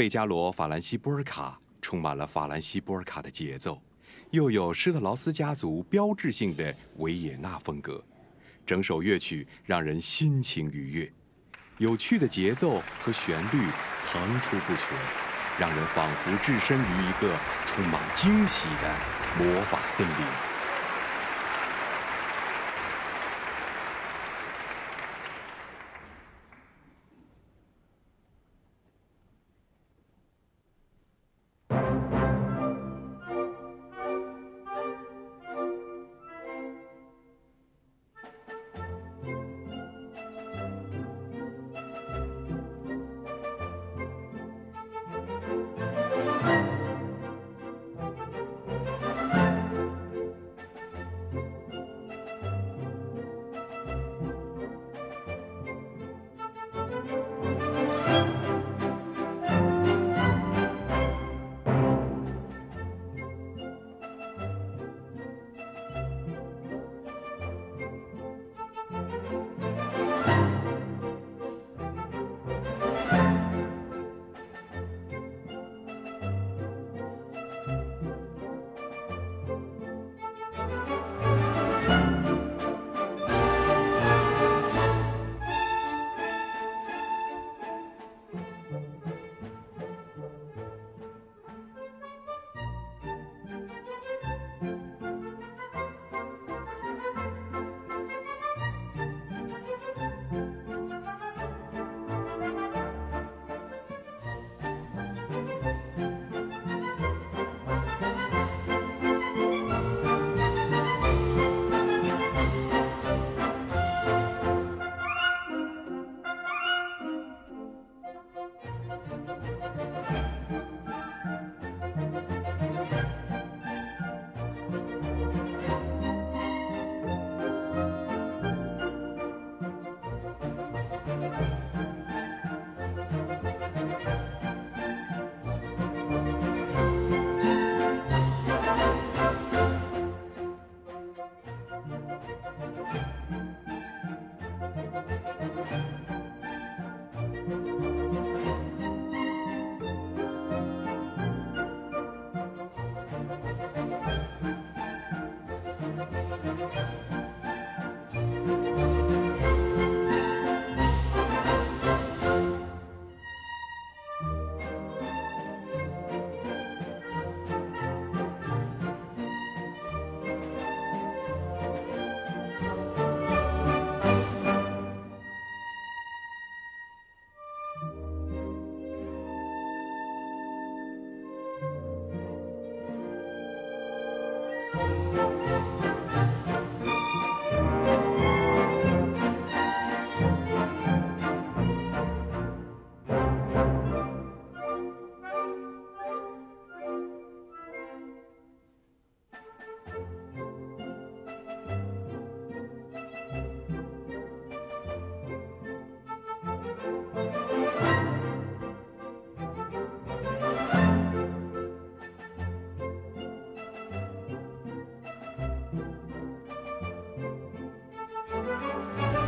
费加罗法兰西波尔卡充满了法兰西波尔卡的节奏，又有施特劳斯家族标志性的维也纳风格，整首乐曲让人心情愉悦，有趣的节奏和旋律层出不穷，让人仿佛置身于一个充满惊喜的魔法森林。Música